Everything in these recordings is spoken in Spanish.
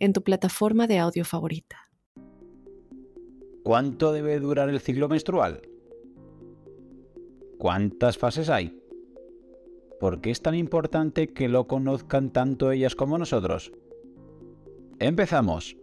en tu plataforma de audio favorita. ¿Cuánto debe durar el ciclo menstrual? ¿Cuántas fases hay? ¿Por qué es tan importante que lo conozcan tanto ellas como nosotros? Empezamos.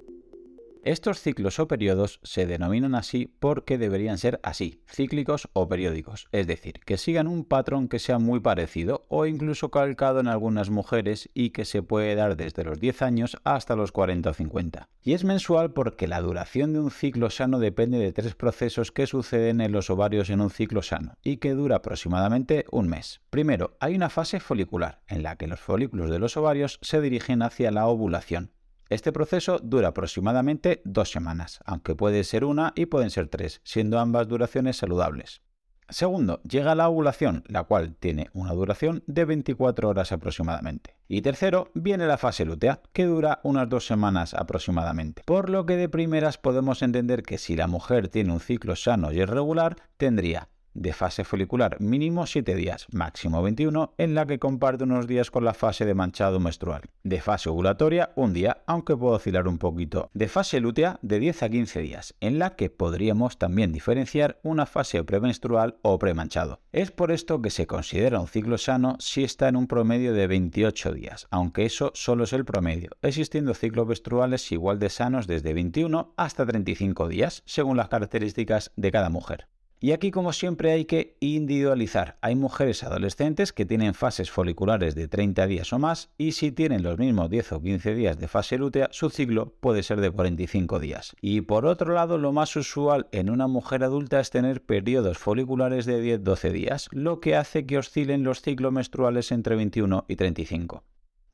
Estos ciclos o periodos se denominan así porque deberían ser así, cíclicos o periódicos, es decir, que sigan un patrón que sea muy parecido o incluso calcado en algunas mujeres y que se puede dar desde los 10 años hasta los 40 o 50. Y es mensual porque la duración de un ciclo sano depende de tres procesos que suceden en los ovarios en un ciclo sano y que dura aproximadamente un mes. Primero, hay una fase folicular, en la que los folículos de los ovarios se dirigen hacia la ovulación. Este proceso dura aproximadamente dos semanas, aunque puede ser una y pueden ser tres, siendo ambas duraciones saludables. Segundo, llega la ovulación, la cual tiene una duración de 24 horas aproximadamente. Y tercero, viene la fase lútea, que dura unas dos semanas aproximadamente. Por lo que de primeras podemos entender que si la mujer tiene un ciclo sano y irregular, tendría de fase folicular mínimo 7 días, máximo 21, en la que comparte unos días con la fase de manchado menstrual. De fase ovulatoria, un día, aunque puedo oscilar un poquito. De fase lútea, de 10 a 15 días, en la que podríamos también diferenciar una fase premenstrual o premanchado. Es por esto que se considera un ciclo sano si está en un promedio de 28 días, aunque eso solo es el promedio, existiendo ciclos menstruales igual de sanos desde 21 hasta 35 días, según las características de cada mujer. Y aquí, como siempre, hay que individualizar. Hay mujeres adolescentes que tienen fases foliculares de 30 días o más y si tienen los mismos 10 o 15 días de fase lútea, su ciclo puede ser de 45 días. Y por otro lado, lo más usual en una mujer adulta es tener periodos foliculares de 10-12 días, lo que hace que oscilen los ciclos menstruales entre 21 y 35.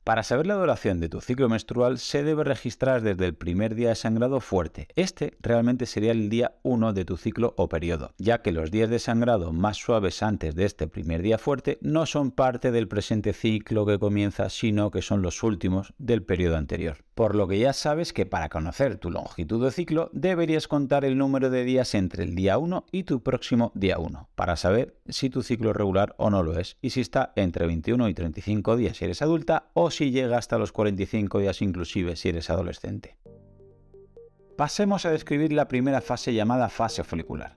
Para saber la duración de tu ciclo menstrual se debe registrar desde el primer día de sangrado fuerte. Este realmente sería el día 1 de tu ciclo o periodo, ya que los días de sangrado más suaves antes de este primer día fuerte no son parte del presente ciclo que comienza, sino que son los últimos del periodo anterior. Por lo que ya sabes que para conocer tu longitud de ciclo deberías contar el número de días entre el día 1 y tu próximo día 1, para saber si tu ciclo es regular o no lo es, y si está entre 21 y 35 días si eres adulta o si llega hasta los 45 días inclusive si eres adolescente. Pasemos a describir la primera fase llamada fase folicular.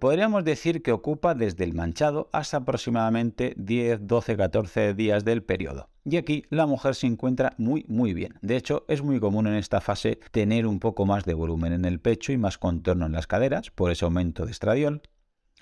Podríamos decir que ocupa desde el manchado hasta aproximadamente 10, 12, 14 días del periodo. Y aquí la mujer se encuentra muy muy bien. De hecho, es muy común en esta fase tener un poco más de volumen en el pecho y más contorno en las caderas, por ese aumento de estradiol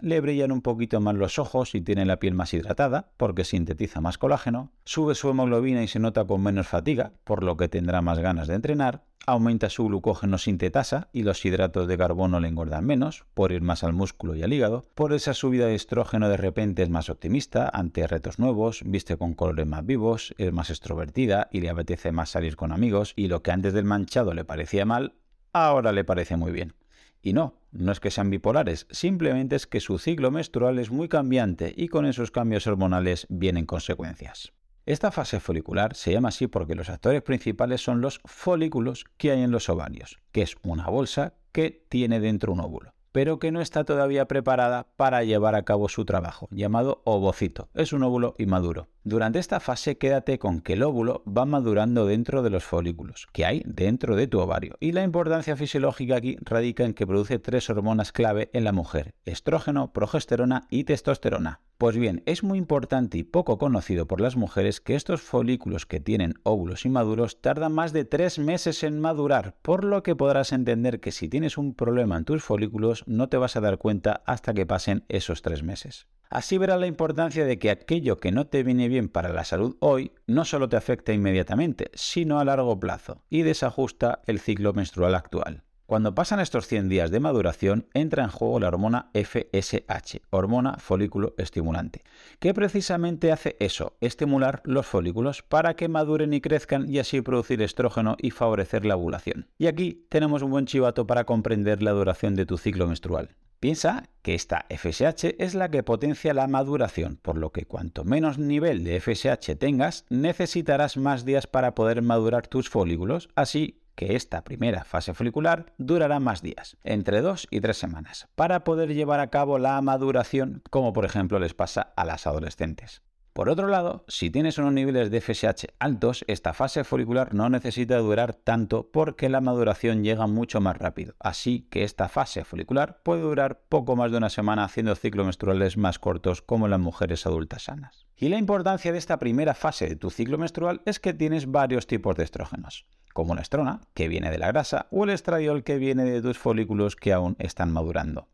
le brillan un poquito más los ojos y tiene la piel más hidratada porque sintetiza más colágeno, sube su hemoglobina y se nota con menos fatiga, por lo que tendrá más ganas de entrenar, aumenta su glucógeno sintetasa y los hidratos de carbono le engordan menos, por ir más al músculo y al hígado, por esa subida de estrógeno de repente es más optimista ante retos nuevos, viste con colores más vivos, es más extrovertida y le apetece más salir con amigos y lo que antes del manchado le parecía mal, ahora le parece muy bien. Y no, no es que sean bipolares, simplemente es que su ciclo menstrual es muy cambiante y con esos cambios hormonales vienen consecuencias. Esta fase folicular se llama así porque los actores principales son los folículos que hay en los ovarios, que es una bolsa que tiene dentro un óvulo pero que no está todavía preparada para llevar a cabo su trabajo, llamado ovocito. Es un óvulo inmaduro. Durante esta fase quédate con que el óvulo va madurando dentro de los folículos que hay dentro de tu ovario. Y la importancia fisiológica aquí radica en que produce tres hormonas clave en la mujer, estrógeno, progesterona y testosterona. Pues bien, es muy importante y poco conocido por las mujeres que estos folículos que tienen óvulos inmaduros tardan más de tres meses en madurar, por lo que podrás entender que si tienes un problema en tus folículos no te vas a dar cuenta hasta que pasen esos tres meses. Así verás la importancia de que aquello que no te viene bien para la salud hoy no solo te afecta inmediatamente, sino a largo plazo y desajusta el ciclo menstrual actual. Cuando pasan estos 100 días de maduración, entra en juego la hormona FSH, hormona folículo estimulante, que precisamente hace eso, estimular los folículos para que maduren y crezcan y así producir estrógeno y favorecer la ovulación. Y aquí tenemos un buen chivato para comprender la duración de tu ciclo menstrual. Piensa que esta FSH es la que potencia la maduración, por lo que cuanto menos nivel de FSH tengas, necesitarás más días para poder madurar tus folículos, así que esta primera fase folicular durará más días, entre 2 y 3 semanas, para poder llevar a cabo la maduración, como por ejemplo les pasa a las adolescentes. Por otro lado, si tienes unos niveles de FSH altos, esta fase folicular no necesita durar tanto porque la maduración llega mucho más rápido. Así que esta fase folicular puede durar poco más de una semana haciendo ciclos menstruales más cortos como las mujeres adultas sanas. Y la importancia de esta primera fase de tu ciclo menstrual es que tienes varios tipos de estrógenos como la estrona, que viene de la grasa, o el estradiol, que viene de tus folículos que aún están madurando.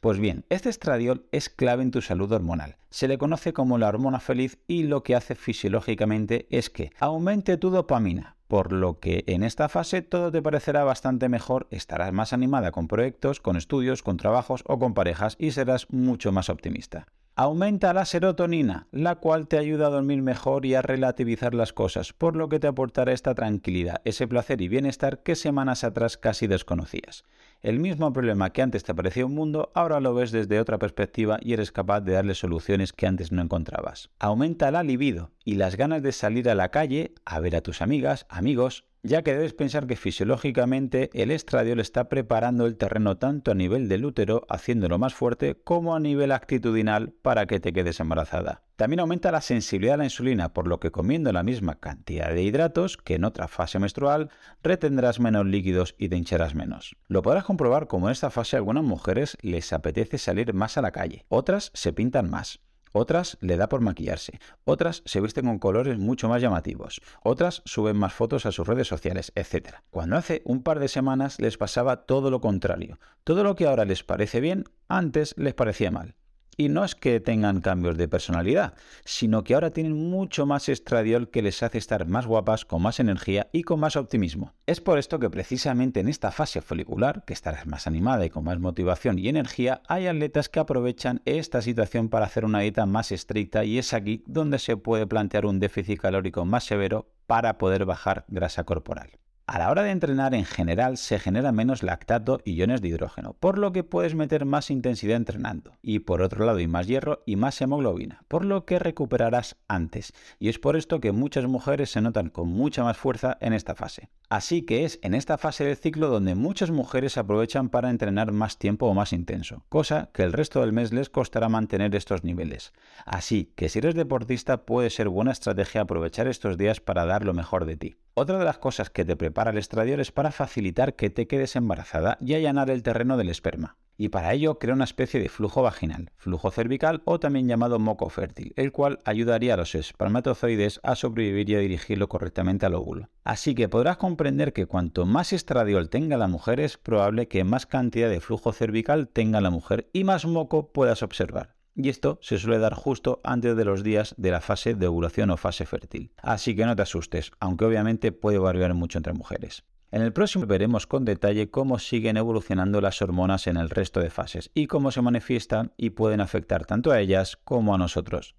Pues bien, este estradiol es clave en tu salud hormonal. Se le conoce como la hormona feliz y lo que hace fisiológicamente es que aumente tu dopamina, por lo que en esta fase todo te parecerá bastante mejor, estarás más animada con proyectos, con estudios, con trabajos o con parejas y serás mucho más optimista. Aumenta la serotonina, la cual te ayuda a dormir mejor y a relativizar las cosas, por lo que te aportará esta tranquilidad, ese placer y bienestar que semanas atrás casi desconocías. El mismo problema que antes te parecía un mundo, ahora lo ves desde otra perspectiva y eres capaz de darle soluciones que antes no encontrabas. Aumenta la libido y las ganas de salir a la calle, a ver a tus amigas, amigos, ya que debes pensar que fisiológicamente el estradiol está preparando el terreno tanto a nivel del útero, haciéndolo más fuerte, como a nivel actitudinal para que te quedes embarazada. También aumenta la sensibilidad a la insulina, por lo que comiendo la misma cantidad de hidratos que en otra fase menstrual, retendrás menos líquidos y te hincharás menos. Lo podrás comprobar como en esta fase a algunas mujeres les apetece salir más a la calle, otras se pintan más, otras le da por maquillarse, otras se visten con colores mucho más llamativos, otras suben más fotos a sus redes sociales, etc. Cuando hace un par de semanas les pasaba todo lo contrario. Todo lo que ahora les parece bien, antes les parecía mal. Y no es que tengan cambios de personalidad, sino que ahora tienen mucho más estradiol que les hace estar más guapas, con más energía y con más optimismo. Es por esto que precisamente en esta fase folicular, que estarás más animada y con más motivación y energía, hay atletas que aprovechan esta situación para hacer una dieta más estricta y es aquí donde se puede plantear un déficit calórico más severo para poder bajar grasa corporal. A la hora de entrenar en general se genera menos lactato y iones de hidrógeno, por lo que puedes meter más intensidad entrenando. Y por otro lado hay más hierro y más hemoglobina, por lo que recuperarás antes. Y es por esto que muchas mujeres se notan con mucha más fuerza en esta fase. Así que es en esta fase del ciclo donde muchas mujeres aprovechan para entrenar más tiempo o más intenso, cosa que el resto del mes les costará mantener estos niveles. Así que si eres deportista puede ser buena estrategia aprovechar estos días para dar lo mejor de ti. Otra de las cosas que te prepara el estradiol es para facilitar que te quedes embarazada y allanar el terreno del esperma. Y para ello crea una especie de flujo vaginal, flujo cervical o también llamado moco fértil, el cual ayudaría a los espermatozoides a sobrevivir y a dirigirlo correctamente al óvulo. Así que podrás comprender que cuanto más estradiol tenga la mujer es probable que más cantidad de flujo cervical tenga la mujer y más moco puedas observar y esto se suele dar justo antes de los días de la fase de ovulación o fase fértil. Así que no te asustes, aunque obviamente puede variar mucho entre mujeres. En el próximo veremos con detalle cómo siguen evolucionando las hormonas en el resto de fases y cómo se manifiestan y pueden afectar tanto a ellas como a nosotros.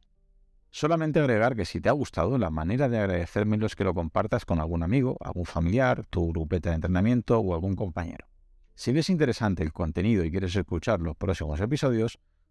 Solamente agregar que si te ha gustado, la manera de agradecérmelo es que lo compartas con algún amigo, algún familiar, tu grupeta de entrenamiento o algún compañero. Si ves interesante el contenido y quieres escuchar los próximos episodios,